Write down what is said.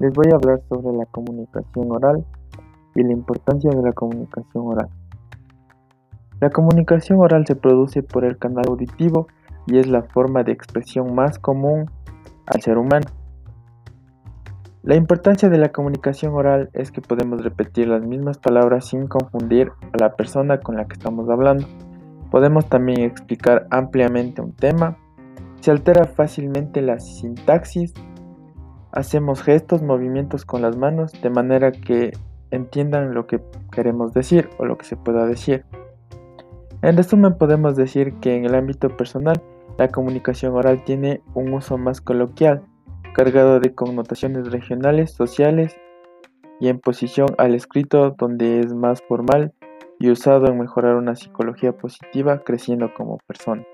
Les voy a hablar sobre la comunicación oral y la importancia de la comunicación oral. La comunicación oral se produce por el canal auditivo y es la forma de expresión más común al ser humano. La importancia de la comunicación oral es que podemos repetir las mismas palabras sin confundir a la persona con la que estamos hablando. Podemos también explicar ampliamente un tema. Se altera fácilmente la sintaxis Hacemos gestos, movimientos con las manos de manera que entiendan lo que queremos decir o lo que se pueda decir. En resumen podemos decir que en el ámbito personal la comunicación oral tiene un uso más coloquial, cargado de connotaciones regionales, sociales y en posición al escrito donde es más formal y usado en mejorar una psicología positiva creciendo como persona.